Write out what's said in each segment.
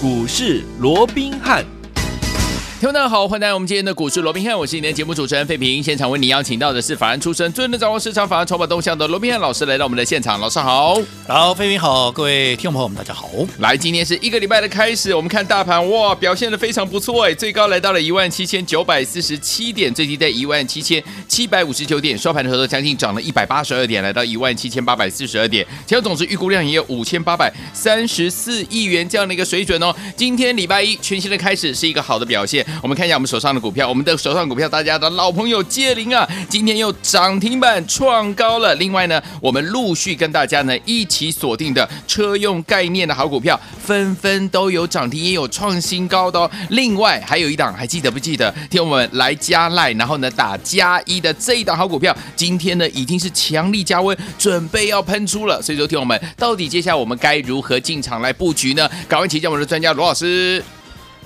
股市罗宾汉。听众大家好，欢迎来到我们今天的股市罗宾汉，我是你的节目主持人费平。现场为你邀请到的是法案出身、最能掌握市场法案筹码动向的罗宾汉老师来到我们的现场，老师好，好，费平好，各位听众朋友们大家好。来，今天是一个礼拜的开始，我们看大盘哇，表现的非常不错哎，最高来到了一万七千九百四十七点，最低在一万七千七百五十九点，收盘的时候将近涨了一百八十二点，来到一万七千八百四十二点，成交总值预估量也有五千八百三十四亿元这样的一个水准哦。今天礼拜一全新的开始是一个好的表现，我们看一下我们手上。的股票，我们的手上股票，大家的老朋友佳凌啊，今天又涨停板创高了。另外呢，我们陆续跟大家呢一起锁定的车用概念的好股票，纷纷都有涨停，也有创新高的哦。另外还有一档，还记得不记得？听我们来加赖，然后呢打加一的这一档好股票，今天呢已经是强力加温，准备要喷出了。所以说，听我们到底接下来我们该如何进场来布局呢？赶快请教我们的专家罗老师。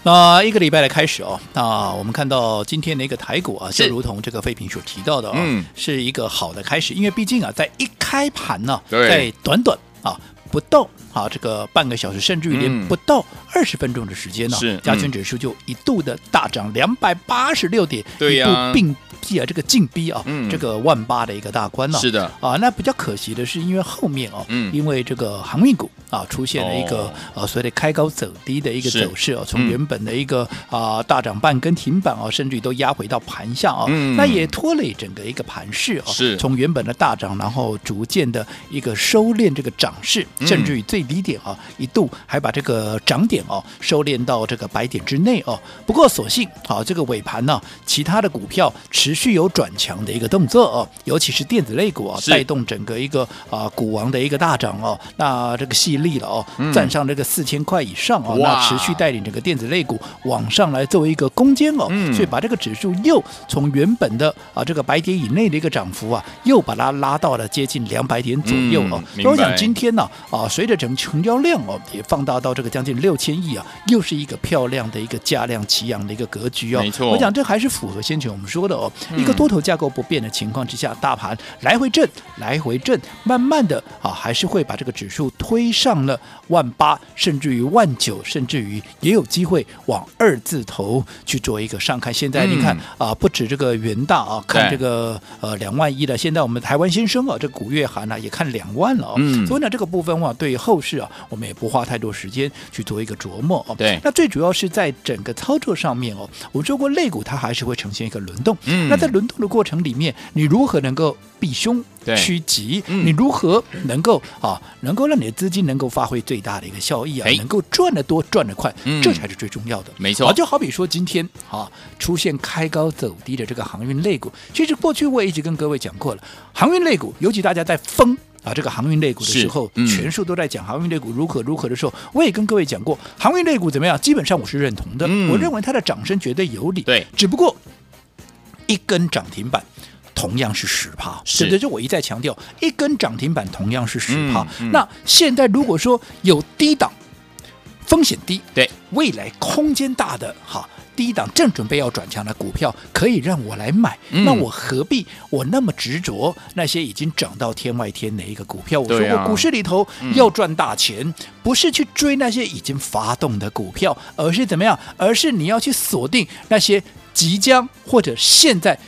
那一个礼拜的开始哦，那我们看到今天的一个台股啊，就如同这个废品所提到的啊、哦，嗯，是一个好的开始，因为毕竟啊，在一开盘呢、啊，在短短啊不到啊这个半个小时，甚至于连不到二十分钟的时间呢、啊，是加权指数就一度的大涨两百八十六点，对呀、啊，一度并逼啊这个进逼啊、嗯，这个万八的一个大关呢、啊，是的。啊，那比较可惜的是，因为后面哦，嗯，因为这个航运股。啊，出现了一个、哦、呃所谓的开高走低的一个走势哦，从原本的一个啊、呃、大涨半根停板哦，甚至于都压回到盘下哦、嗯，那也拖累整个一个盘势哦，是。从原本的大涨，然后逐渐的一个收敛这个涨势，甚至于最低点啊、嗯、一度还把这个涨点哦收敛到这个百点之内哦。不过所幸啊，这个尾盘呢，其他的股票持续有转强的一个动作哦，尤其是电子类股啊，带动整个一个啊股王的一个大涨哦。那这个细。力了哦，站上这个四千块以上哦，那持续带领整个电子类股往上来作为一个攻坚哦，所以把这个指数又从原本的啊这个百点以内的一个涨幅啊，又把它拉到了接近两百点左右哦。所以我想今天呢啊，随着整个成交量哦也放大到这个将近六千亿啊，又是一个漂亮的一个价量齐扬的一个格局哦。没错，我想这还是符合先前我们说的哦，一个多头架构不变的情况之下，大盘来回震，来回震，慢慢的啊还是会把这个指数推上。了万八，甚至于万九，甚至于也有机会往二字头去做一个上看。现在你看啊、呃，不止这个元大啊，看这个呃两万一的。现在我们台湾先生啊，这个古月涵呢、啊、也看两万了哦、嗯。所以呢，这个部分的话，对于后市啊，我们也不花太多时间去做一个琢磨哦。对。那最主要是在整个操作上面哦，我们说过肋骨它还是会呈现一个轮动。嗯。那在轮动的过程里面，你如何能够避凶趋吉？你如何能够啊，能够让你的资金能够发挥最大的一个效益啊，能够赚得多、赚得快，这才是最重要的。没错，就好比说今天啊，出现开高走低的这个航运类股，其实过去我也一直跟各位讲过了，航运类股，尤其大家在疯啊这个航运类股的时候，全数都在讲航运类股如何如何的时候，我也跟各位讲过，航运类股怎么样？基本上我是认同的，我认为它的涨势绝对有理。对，只不过一根涨停板。同样是十趴，是的，就我一再强调，一根涨停板同样是十趴。嗯嗯。那现在如果说有低档，风险低，对未来空间大的哈，低档正准备要转强的股票，可以让我来买，嗯。那我何必我那么执着那些已经涨到天外天的一个股票？我说过，股市里头要赚大钱，嗯，不是去追那些已经发动的股票，而是怎么样？而是你要去锁定那些即将或者现在。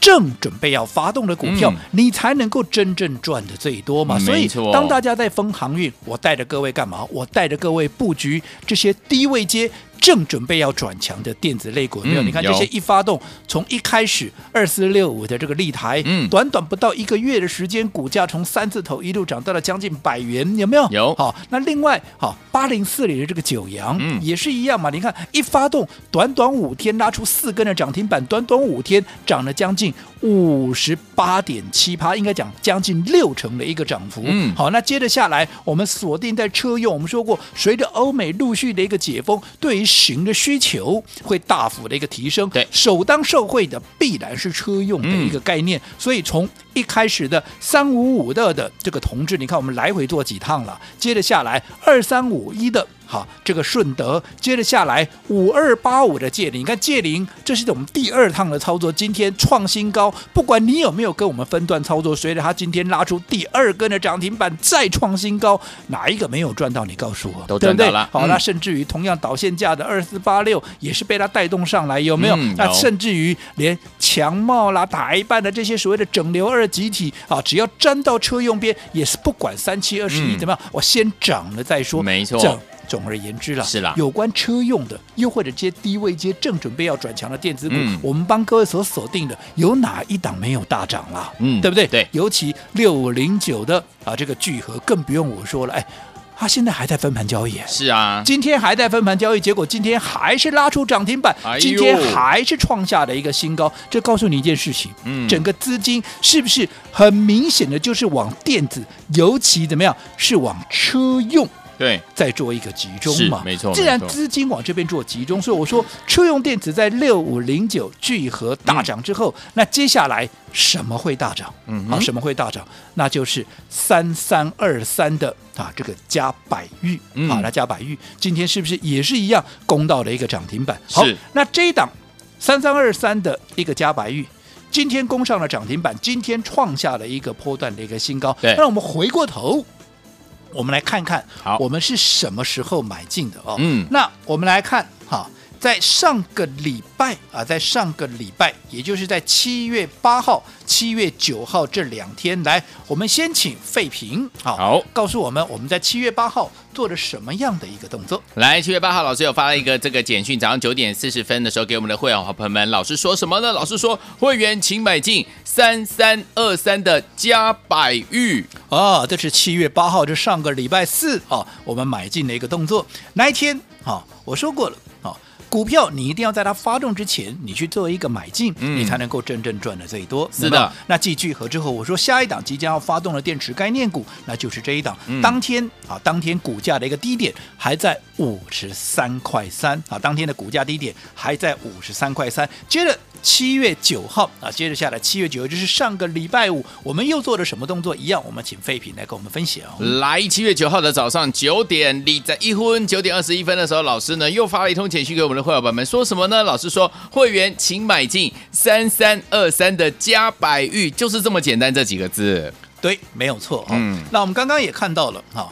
正准备要发动的股票，嗯、你才能够真正赚的最多嘛。所以，当大家在封航运，我带着各位干嘛？我带着各位布局这些低位阶。正准备要转强的电子类股，没有？你看这些一发动，从一开始二四六五的这个立台，嗯，短短不到一个月的时间，股价从三字头一路涨到了将近百元，有没有？有。好，那另外好八零四里的这个九阳，嗯，也是一样嘛。你看一发动，短短五天拉出四根的涨停板，短短五天涨了将近五十八点七趴，应该讲将近六成的一个涨幅。嗯，好，那接着下来，我们锁定在车用，我们说过，随着欧美陆续的一个解封，对于型的需求会大幅的一个提升，对，首当受惠的必然是车用的一个概念，嗯、所以从一开始的三五五的的这个同志，你看我们来回做几趟了，接着下来二三五一的。好，这个顺德，接着下来五二八五的借零，你看借零，这是我们第二趟的操作，今天创新高。不管你有没有跟我们分段操作，随着它今天拉出第二根的涨停板，再创新高，哪一个没有赚到？你告诉我，都赚到了。好，那甚至于同样导线价的二四八六，也是被它带动上来，有没有？嗯、那甚至于连强茂啦、台半的这些所谓的整流二极体啊，只要沾到车用边，也是不管三七二十一怎么样，我先涨了再说。没错。总而言之了，是啦，有关车用的，又或者接低位接正准备要转强的电子股，嗯、我们帮各位所锁定的，有哪一档没有大涨啦？嗯，对不对？对，尤其六五零九的啊，这个聚合更不用我说了，哎，它现在还在分盘交易，是啊，今天还在分盘交易，结果今天还是拉出涨停板，哎、今天还是创下了一个新高，这告诉你一件事情，嗯，整个资金是不是很明显的就是往电子，尤其怎么样，是往车用。对，再做一个集中嘛，没错。既然资金往这边做集中，所以我说车用电子在六五零九聚合大涨之后，嗯、那接下来什么会大涨？嗯，好，什么会大涨？那就是三三二三的啊，这个加百玉，嗯、好，那加百玉今天是不是也是一样攻到了一个涨停板？好，是那这一档三三二三的一个加百玉，今天攻上了涨停板，今天创下了一个波段的一个新高。对，那我们回过头。我们来看看，好，我们是什么时候买进的哦？嗯，那我们来看，哈，在上个礼拜啊，在上个礼拜，也就是在七月八号、七月九号这两天，来，我们先请费平，好，好，告诉我们我们在七月八号做了什么样的一个动作？来，七月八号，老师有发了一个这个简讯，早上九点四十分的时候给我们的会员好朋友们，老师说什么呢？老师说，会员请买进三三二三的加百玉。啊，这是七月八号，这上个礼拜四啊，我们买进的一个动作。那一天，啊、哦，我说过了，哦，股票你一定要在它发动之前，你去做一个买进，嗯、你才能够真正赚的最多。是的。那继聚合之后，我说下一档即将要发动的电池概念股，那就是这一档。嗯、当天啊，当天股价的一个低点还在五十三块三啊，当天的股价低点还在五十三块三，接着。七月九号啊，接着下来，七月九号就是上个礼拜五，我们又做了什么动作？一样，我们请废品来跟我们分享。来，七月九号的早上九点，你在一分九点二十一分的时候，老师呢又发了一通简讯给我们的会友们，说什么呢？老师说，会员请买进三三二三的加百玉，就是这么简单这几个字。对，没有错。嗯，那我们刚刚也看到了哈。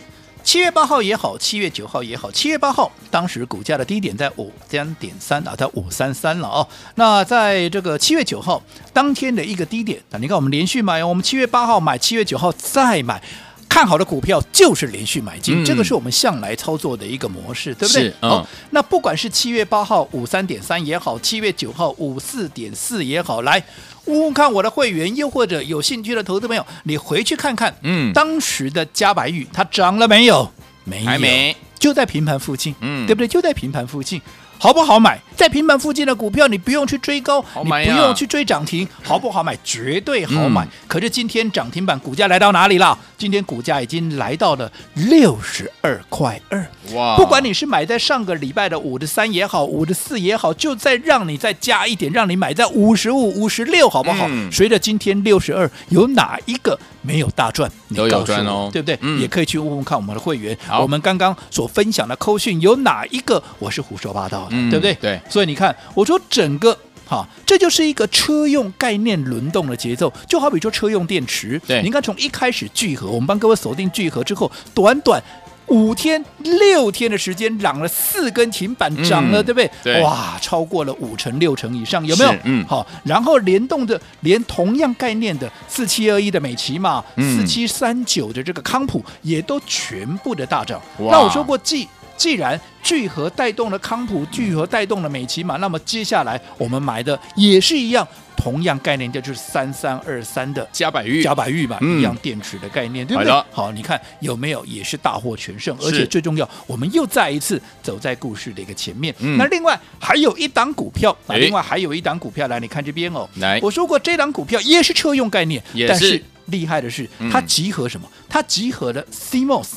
七月八号也好，七月九号也好，七月八号当时股价的低点在五三点三啊，在五三三了哦。那在这个七月九号当天的一个低点，那你看我们连续买，我们七月八号买，七月九号再买。看好的股票就是连续买进，嗯、这个是我们向来操作的一个模式，对不对？嗯、好，那不管是七月八号五三点三也好，七月九号五四点四也好，来问问看我的会员，又或者有兴趣的投资朋友，你回去看看，嗯，当时的嘉白玉它涨了没有？没有，还没，就在平盘附近，嗯，对不对？就在平盘附近。好不好买？在平板附近的股票，你不用去追高，你不用去追涨停，好不好买？绝对好买。嗯、可是今天涨停板股价来到哪里了？今天股价已经来到了六十二块二。哇！不管你是买在上个礼拜的五十三也好，五十四也好，就再让你再加一点，让你买在五十五、五十六，好不好？嗯、随着今天六十二，有哪一个没有大赚？都有赚哦，对不对？嗯、也可以去问问看我们的会员，我们刚刚所分享的扣讯有哪一个我是胡说八道的？嗯、对不对？对，所以你看，我说整个哈，这就是一个车用概念轮动的节奏，就好比说车用电池。对，你看从一开始聚合，我们帮各位锁定聚合之后，短短五天六天的时间，涨了四根停板，涨了，嗯、对不对？对，哇，超过了五成六成以上，有没有？嗯，好，然后联动的连同样概念的四七二一的美琪嘛，四七三九的这个康普也都全部的大涨。那我说过，既既然聚合带动了康普，聚合带动了美琪玛，那么接下来我们买的也是一样，同样概念，就是三三二三的加百玉，加百玉嘛，嗯、一样电池的概念，对不对？好，你看有没有也是大获全胜，而且最重要，我们又再一次走在故事的一个前面。嗯、那另外还有一档股票，啊，另外还有一档股票，来你看这边哦，来，我说过这档股票也是车用概念，但是厉害的是嗯、它集合什么？它集合了 CMOS。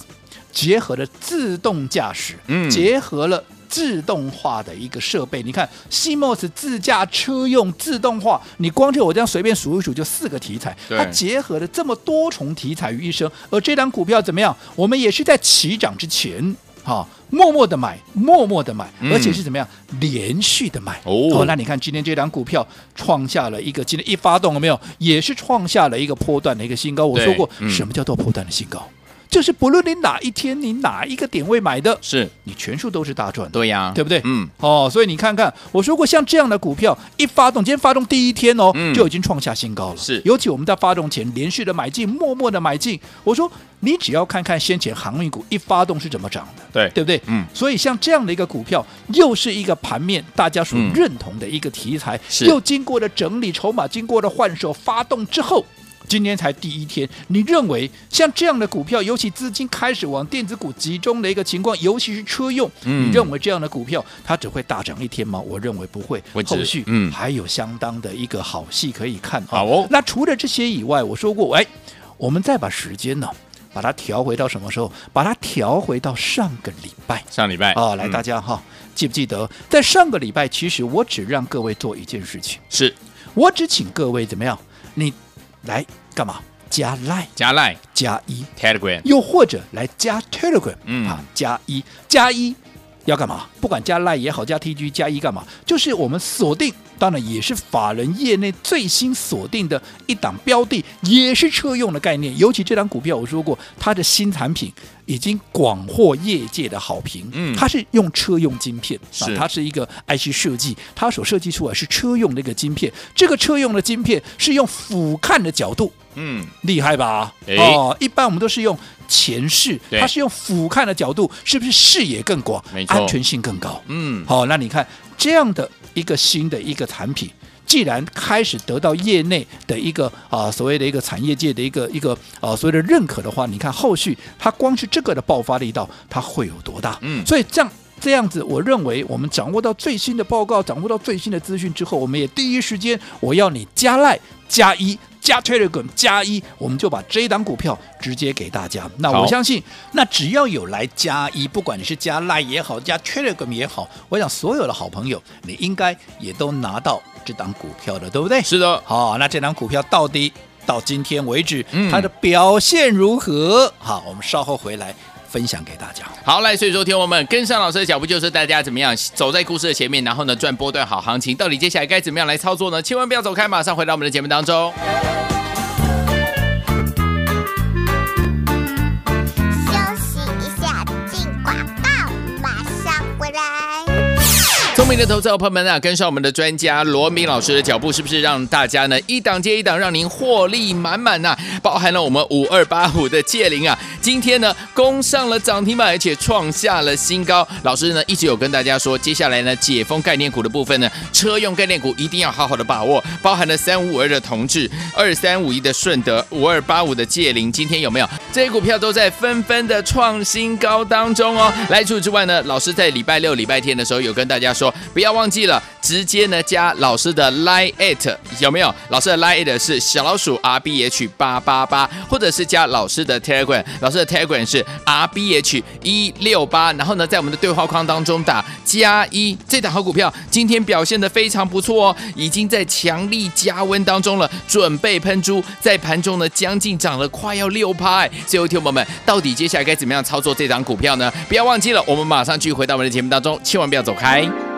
结合了自动驾驶，嗯，结合了自动化的一个设备。你看，CMOS 自驾车用自动化，你光就我这样随便数一数，就四个题材。它结合了这么多重题材于一身。而这档股票怎么样？我们也是在起涨之前，哈、哦，默默的买，默默的买，嗯而且是怎么样连续的买哦那你看今天这档股票创下了一个今天一发动了没有，也是创下了一个波段的一个新高。我说过，嗯什么叫做波段的新高？就是不论你哪一天你哪一个点位买的，是你全数都是大赚的。对呀，对不对？嗯，哦，所以你看看，我说过，像这样的股票一发动，今天发动第一天哦，嗯就已经创下新高了。是尤其我们在发动前连续的买进，默默的买进。我说，你只要看看先前航运股一发动是怎么涨的，对对不对？嗯，所以像这样的一个股票，又是一个盘面大家所嗯认同的一个题材，是又经过了整理筹码，经过了换手，发动之后。今天才第一天，你认为像这样的股票，尤其资金开始往电子股集中的一个情况，尤其是车用，嗯你认为这样的股票它只会大涨一天吗？我认为不会，后续嗯还有相当的一个好戏可以看啊。好哦那除了这些以外，我说过，哎，我们再把时间呢，把它调回到什么时候？把它调回到上个礼拜。上礼拜啊，来，嗯大家哈，记不记得，在上个礼拜，其实我只让各位做一件事情，是我只请各位怎么样？你来干嘛？加 Line 加 Line 加一，Telegram 又或者来加 Telegram，嗯啊，加一加一要干嘛？不管加 Line 也好，加 TG 加一干嘛？就是我们锁定，当然也是法人业内最新锁定的一档标的，也是车用的概念。尤其这档股票，我说过，它的新产品已经广获业界的好评。嗯它是用车用晶片啊是，它是一个 IC 设计，它所设计出来是车用的一个晶片。这个车用的晶片是用俯瞰的角度。嗯，厉害吧？诶哦，一般我们都是用前视，它是用俯瞰的角度，是不是视野更广没，错安全性更高？嗯，好、那你看这样的一个新的一个产品，既然开始得到业内的一个啊、所谓的一个产业界的一个一个啊所谓的认可的话，你看后续它光是这个的爆发力道，它会有多大？嗯所以这样。这样子，我认为我们掌握到最新的报告，掌握到最新的资讯之后，我们也第一时间我要你加赖加一加 Telegram 加一，我们就把这一档股票直接给大家。那我相信，那只要有来加一，不管你是加赖也好，加 Telegram 也好，我想所有的好朋友，你应该也都拿到这档股票的，对不对？是的，好，那这档股票到底到今天为止，嗯它的表现如何？好，我们稍后回来分享给大家。好，来，所以说，听我们跟上老师的脚步，就是大家怎么样走在故事的前面，然后呢赚波段好行情。到底接下来该怎么样来操作呢？千万不要走开，马上回到我们的节目当中。聪明的投资者朋友们啊，跟上我们的专家罗明老师的脚步，是不是让大家呢一档接一档，让您获利满满呐？包含了我们五二八五的借灵啊，今天呢攻上了涨停板，而且创下了新高。老师呢一直有跟大家说，接下来呢解封概念股的部分呢，车用概念股一定要好好的把握，包含了三五五二的同志、二三五一的顺德、五二八五的借灵，今天有没有这些股票都在纷纷的创新高当中哦？来，除此之外呢，老师在礼拜六、礼拜天的时候有跟大家说，说不要忘记了，直接呢加老师的 Line at 有没有？老师的 Line at 是小老鼠 R B H 八八八，或者是加老师的 Telegram，老师的 Telegram 是 R B H 一六八，然后呢，在我们的对话框当中打加一，这档好股票今天表现得非常不错哦，已经在强力加温当中了，准备喷出，在盘中呢将近涨了快要六趴，哎，最后听友们，到底接下来该怎么样操作这档股票呢？不要忘记了，我们马上继续回到我们的节目当中，千万不要走开。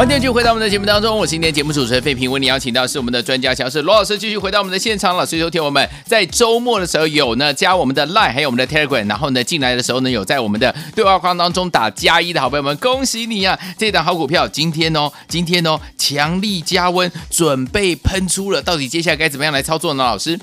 欢迎继续回到我们的节目当中，我是今天节目主持人费平，为你邀请到是我们的专家讲师罗老师，继续回到我们的现场了。所以说，听我们在周末的时候有呢加我们的 Line，还有我们的 Telegram，然后呢进来的时候呢有在我们的对话框当中打加一的好朋友们，恭喜你啊！这档好股票今天哦，今天哦强力加温，准备喷出了，到底接下来该怎么样来操作呢？老师？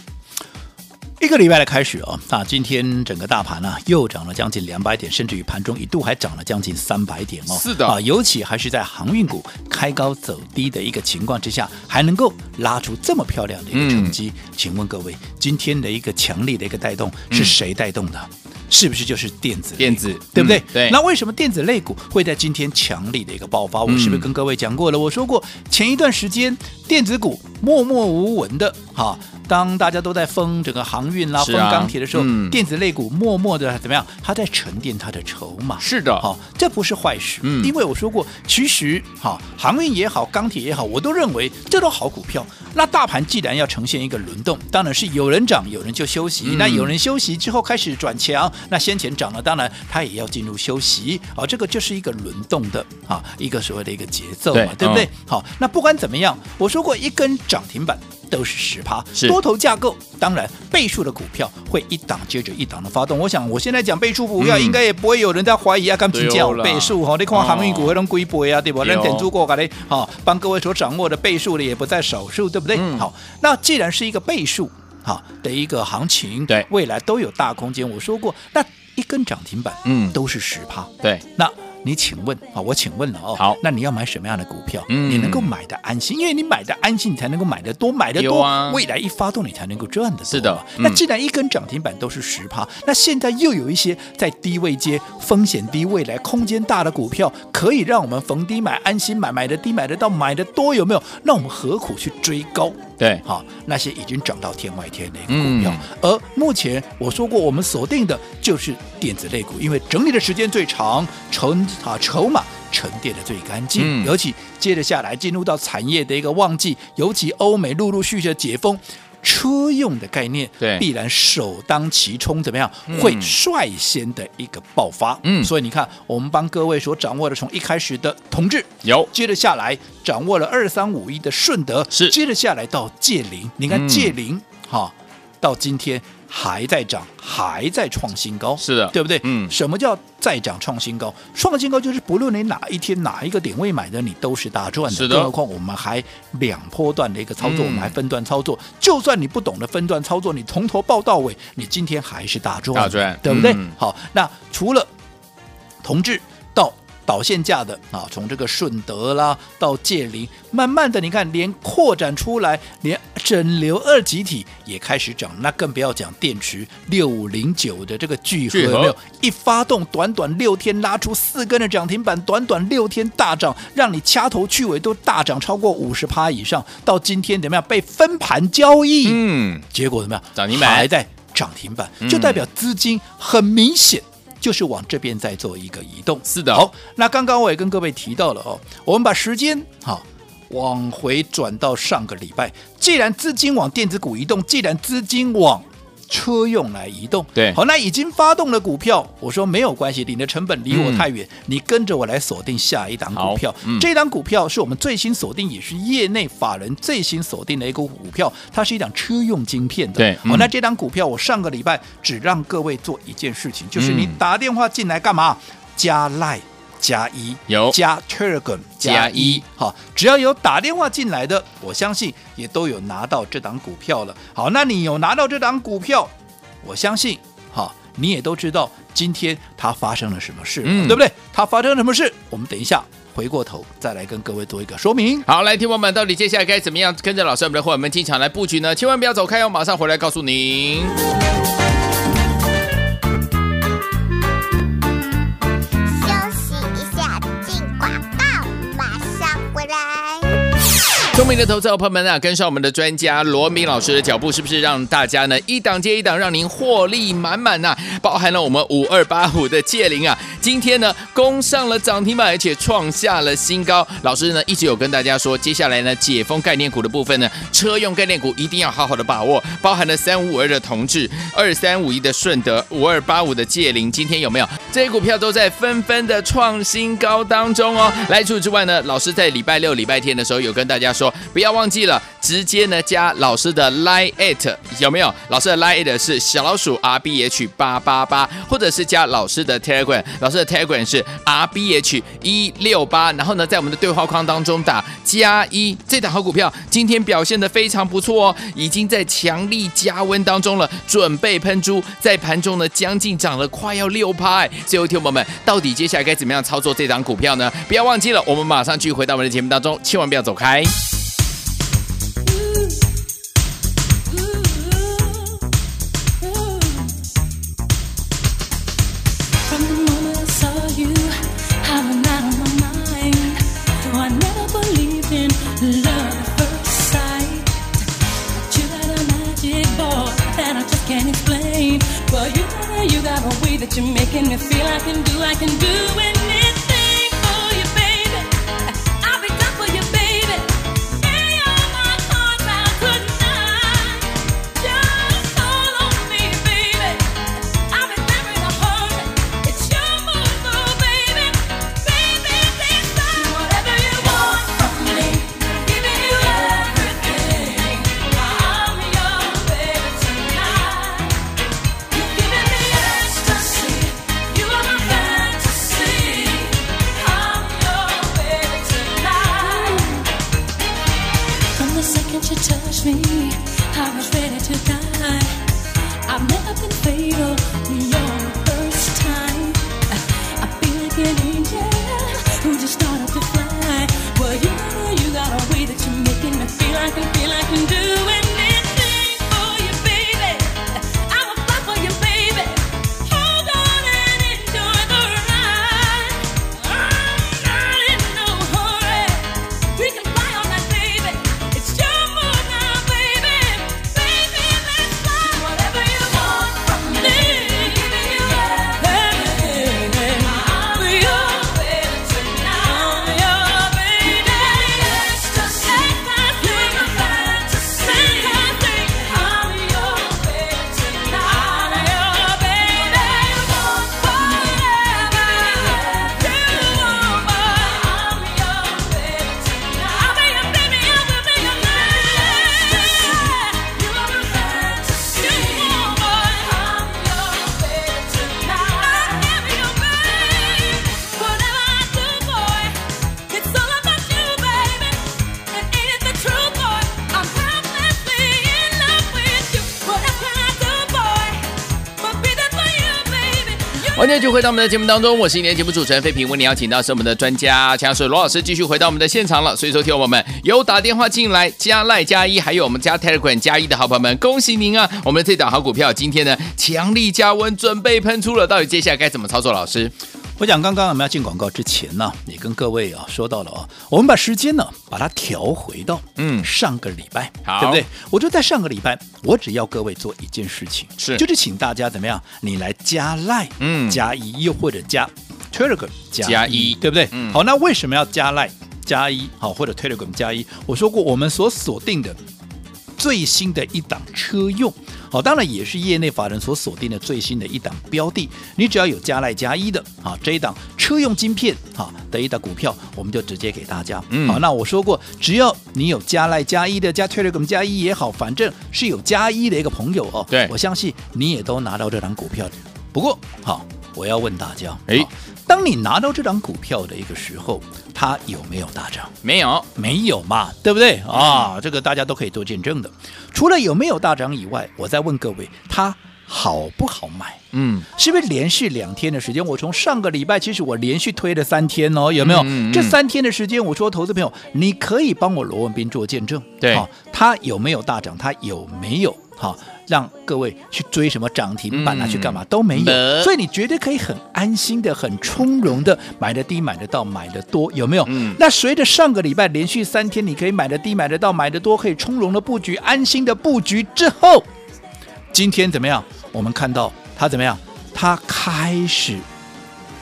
一个礼拜的开始哦，那今天整个大盘呢、啊、又涨了将近两百点，甚至于盘中一度还涨了将近三百点哦。是的啊，尤其还是在航运股开高走低的一个情况之下，还能够拉出这么漂亮的一个成绩。嗯、请问各位，今天的一个强力的一个带动是谁带动的？嗯、是不是就是电子？电子对不对？嗯、对。那为什么电子类股会在今天强力的一个爆发？我是不是跟各位讲过了？嗯、我说过，前一段时间电子股默默无闻的哈。当大家都在封整个航运啦、啊、封钢铁的时候，嗯、电子类股默默的怎么样？它在沉淀它的筹码。是的，好、哦，这不是坏事。嗯，因为我说过，其实哈、哦，航运也好，钢铁也好，我都认为这都好股票。那大盘既然要呈现一个轮动，当然是有人涨，有人就休息。嗯、那有人休息之后开始转强，那先前涨了，当然它也要进入休息。啊、哦，这个就是一个轮动的啊，一个所谓的一个节奏嘛，对，对不对？好、哦，那不管怎么样，我说过一根涨停板。都是十趴，多头架构，当然倍数的股票会一档接着一档的发动。我想我现在讲倍数股票，应该也不会有人在怀疑啊，刚评价倍数哈，你看航运股那种规模啊，对不？那点足过给的，好，帮各位所掌握的倍数的也不在少数，对不对？好，那既然是一个倍数好的一个行情，对，未来都有大空间。我说过，那一根涨停板，嗯，都是十趴，对，那。你请问啊，我请问了哦，好，那你要买什么样的股票？嗯，你能够买的安心，因为你买的安心，你才能够买的多，买的多，啊、未来一发动，你才能够赚的多。是的，嗯、那既然一根涨停板都是十趴，那现在又有一些在低位接、风险低、未来空间大的股票，可以让我们逢低买、安心买，买的低买得到，买的多，有没有？那我们何苦去追高？对，好，那些已经涨到天外天的一个股票，嗯、而目前我说过，我们锁定的就是电子类股，因为整理的时间最长，成啊筹码沉淀的最干净，嗯、尤其接着下来进入到产业的一个旺季，尤其欧美陆陆续续的解封。车用的概念，对，必然首当其冲，怎么样？嗯、会率先的一个爆发。嗯，所以你看，我们帮各位所掌握的，从一开始的同志有，接着下来掌握了二三五一的顺德，是，接着下来到界零，你看界零，哈、嗯，到今天。还在涨，还在创新高，是的，对不对？嗯，什么叫再涨创新高？创新高就是不论你哪一天哪一个点位买的，你都是大赚的。是的，更何况我们还两波段的一个操作，嗯、我们还分段操作。就算你不懂得分段操作，你从头报到尾，你今天还是大赚，大赚，对不对？嗯、好，那除了同志到。导线架的啊，从这个顺德啦到界林，慢慢的你看，连扩展出来，连整流二极体也开始涨，那更不要讲电池六五零九的这个聚合有没有？一发动，短短六天拉出四根的涨停板，短短六天大涨，让你掐头去尾都大涨超过五十趴以上。到今天怎么样？被分盘交易，嗯，结果怎么样？涨停板还在涨停板，就代表资金很明显。就是往这边再做一个移动，是的。好，那刚刚我也跟各位提到了哦，我们把时间哈往回转到上个礼拜，既然资金往电子股移动，既然资金往车用来移动，对，好，那已经发动的股票，我说没有关系，你的成本离我太远，嗯、你跟着我来锁定下一档股票。嗯、这档股票是我们最新锁定，也是业内法人最新锁定的一股股票，它是一档车用晶片的。对，好，嗯、那这档股票我上个礼拜只让各位做一件事情，就是你打电话进来干嘛？加赖。加一有加 Telegram 加一好，只要有打电话进来的，我相信也都有拿到这档股票了。好，那你有拿到这档股票，我相信哈，你也都知道今天它发生了什么事，嗯，对不对？它发生了什么事？我们等一下回过头再来跟各位做一个说明。好，来，听友们，到底接下来该怎么样跟着老师我们的伙伴们进场来布局呢？千万不要走开哦，马上回来告诉您。聪明的投资者朋友们啊，跟上我们的专家罗明老师的脚步，是不是让大家呢一档接一档，让您获利满满呐？包含了我们五二八五的界霖啊，今天呢攻上了涨停板，而且创下了新高。老师呢一直有跟大家说，接下来呢解封概念股的部分呢，车用概念股一定要好好的把握，包含了三五五二的同志、二三五一的顺德、五二八五的界霖，今天有没有这些股票都在纷纷的创新高当中哦？来，除此之外呢，老师在礼拜六、礼拜天的时候有跟大家说不要忘记了，直接呢加老师的 Line at 有没有？老师的 Line at 是小老鼠 R B H 八八八，或者是加老师的 Telegram，老师的 Telegram 是 R B H 一六八。然后呢，在我们的对话框当中打加一，这档好股票今天表现得非常不错哦，已经在强力加温当中了，准备喷出，在盘中呢将近涨了快要六趴。最后听友们，到底接下来该怎么样操作这档股票呢？不要忘记了，我们马上去回到我们的节目当中，千万不要走开。欢迎继续回到我们的节目当中，我是今天节目主持人费平，为你邀请到是我们的专家强水罗老师，继续回到我们的现场了。所以说，听我们有打电话进来加赖加一，还有我们加 Telegram 加一的好朋友们，恭喜您啊！我们的这档好股票今天呢强力加温，准备喷出了，到底接下来该怎么操作？老师？我讲刚刚我们要进广告之前呢，也跟各位啊说到了啊，我们把时间呢把它调回到嗯上个礼拜，好对不对？我就在上个礼拜，我只要各位做一件事情，是就是请大家怎么样，你来加 Line 嗯加一，又或者加 Telegram 加一，对不对？嗯好，那为什么要加 Line 加一？好，或者 Telegram 加一？我说过，我们所锁定的最新的一档车用。好，当然也是业内法人所锁定的最新的一档标的。你只要有加赖加一的啊，这一档车用晶片啊的一档股票，我们就直接给大家。嗯，好，那我说过，只要你有加赖加一的，加 Telegram 加一也好，反正是有加一的一个朋友哦。对，我相信你也都拿到这档股票。不过，好，我要问大家，哎，当你拿到这张股票的一个时候，它有没有大涨？没有，没有嘛，对不对啊？这个大家都可以做见证的。除了有没有大涨以外，我再问各位，它好不好买？嗯，是不是连续两天的时间？我从上个礼拜，其实我连续推了三天哦，有没有？嗯嗯嗯这三天的时间，我说投资朋友，你可以帮我罗文斌做见证，对好，他有没有大涨？他有没有好让各位去追什么涨停板啊，嗯去干嘛都没有，所以你绝对可以很安心的、很从容的买得低、买得到、买得多，有没有？嗯那随着上个礼拜连续三天，你可以买得低、买得到、买得多，可以从容的布局、安心的布局之后，今天怎么样？我们看到它怎么样？它开始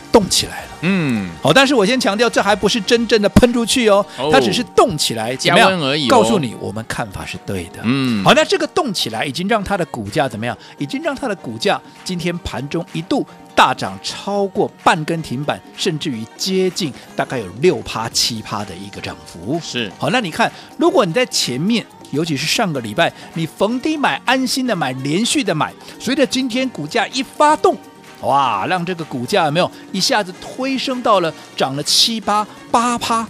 动起来了。嗯，好，但是我先强调，这还不是真正的喷出去哦，哦它只是动起来，怎么样加温而已哦告诉你，我们看法是对的。嗯好，那这个动起来已经让它的股价怎么样？已经让它的股价今天盘中一度大涨超过半根停板，甚至于接近大概有六趴七趴的一个涨幅。是好，那你看，如果你在前面，尤其是上个礼拜，你逢低买、安心的买、连续的买，随着今天股价一发动，哇，让这个股价有没有一下子推升到了涨了七八八趴？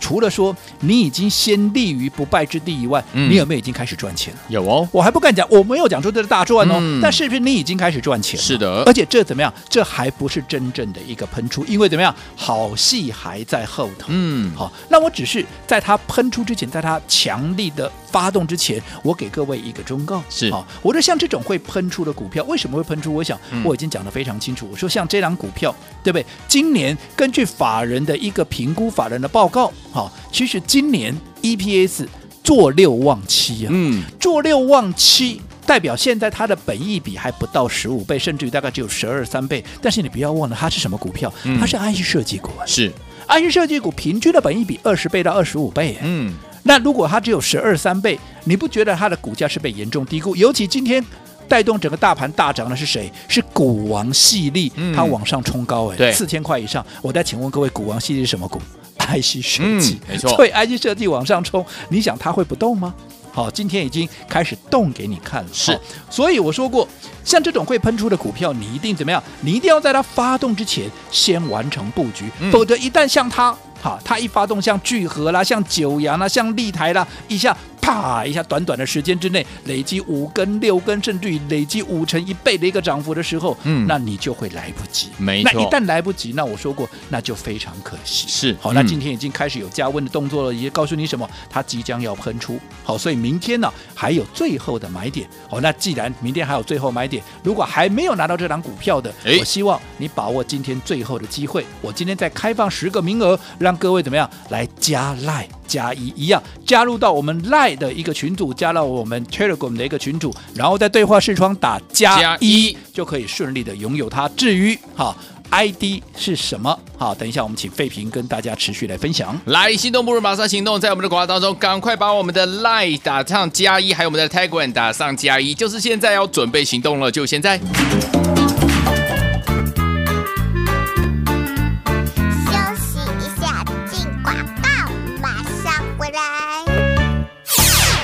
除了说你已经先立于不败之地以外，嗯你有没有已经开始赚钱了？有哦，我还不敢讲，我没有讲出这是大赚哦，嗯但是不是你已经开始赚钱了？是的而且这怎么样？这还不是真正的一个喷出，因为怎么样？好戏还在后头。嗯，好，那我只是在它喷出之前，在它强力的发动之前，我给各位一个忠告。是好，我说像这种会喷出的股票，为什么会喷出？我想嗯我已经讲得非常清楚。我说像这档股票，对不对？今年根据法人的一个评估，法人的报告，好，其实今年 EPS 做六望七啊，嗯，做六望七。代表现在它的本益比还不到十五倍，甚至于大概只有十二三倍。但是你不要忘了，它是什么股票？嗯它是 IC 设计股啊。是，IC 设计股平均的本益比二十倍到二十五倍，嗯，那如果它只有十二三倍，你不觉得它的股价是被严重低估？尤其今天带动整个大盘大涨的是谁？是股王系列，嗯它往上冲高对哎，四千块以上。我再请问各位，股王系列是什么股？IC 设计，嗯没错所以 IC 设计往上冲，你想它会不动吗？好，今天已经开始动给你看了。是所以我说过，像这种会喷出的股票，你一定怎么样？你一定要在它发动之前先完成布局，嗯否则一旦像它，哈，它一发动，像聚合啦，像九阳啦，像立台啦，一下啪一下，短短的时间之内累积五根、六根，甚至于累积五成一倍的一个涨幅的时候，嗯那你就会来不及。没错那一旦来不及，那我说过，那就非常可惜。是好，那嗯今天已经开始有加温的动作了，也告诉你什么？它即将要喷出。好，所以明天呢还有最后的买点。好，那既然明天还有最后买点，如果还没有拿到这档股票的，我希望你把握今天最后的机会。我今天再开放十个名额，让各位怎么样来加赖加一一样加入到我们赖的一个群组，加到我们 Telegram 的一个群组，然后在对话视窗打加一，就可以顺利的拥有它。至于哈 ID 是什么？好，等一下我们请费平跟大家持续来分享。来，心动不如马上行动，在我们的广告当中，赶快把我们的 Line 打上加一，还有我们的 Telegram 打上加一，就是现在要准备行动了，就现在。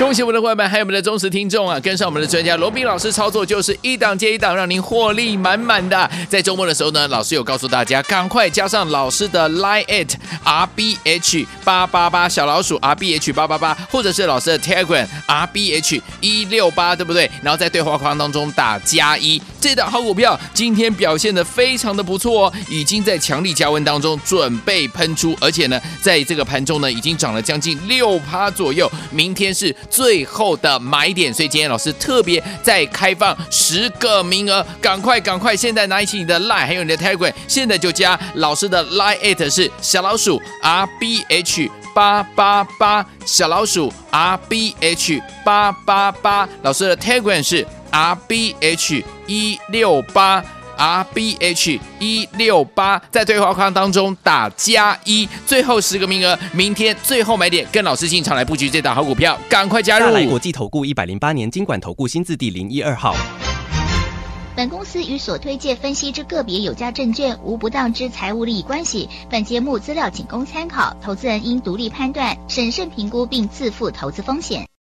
恭喜我们的伙伴们，还有我们的忠实听众啊！跟上我们的专家罗宾老师操作，就是一档接一档，让您获利满满的。在周末的时候呢，老师有告诉大家，赶快加上老师的 Line at R B H 八八八小老鼠 R B H 八八八，或者是老师的 Telegram R B H 一六八，对不对？然后在对话框当中打加一，这档好股票今天表现得非常的不错哦，已经在强力加温当中准备喷出，而且呢，在这个盘中呢，已经涨了将近六趴左右。明天是最后的买点，所以今天老师特别再开放十个名额，赶快赶快，现在拿起你的 Line 还有你的 Telegram，现在就加老师的 Line at 是小老鼠 R B H 八八八，小老鼠 R B H 八八八，老师的 Telegram 是 R B H 一六八。R B H 一六八，在对话框当中打加一，最后十个名额，明天最后买点，跟老师进场来布局这档好股票，赶快加入！大来国际投顾一百零八年经管投顾新字第零一二号。本公司与所推介分析之个别有价证券无不当之财务利益关系。本节目资料仅供参考，投资人应独立判断、审慎评估并自负投资风险。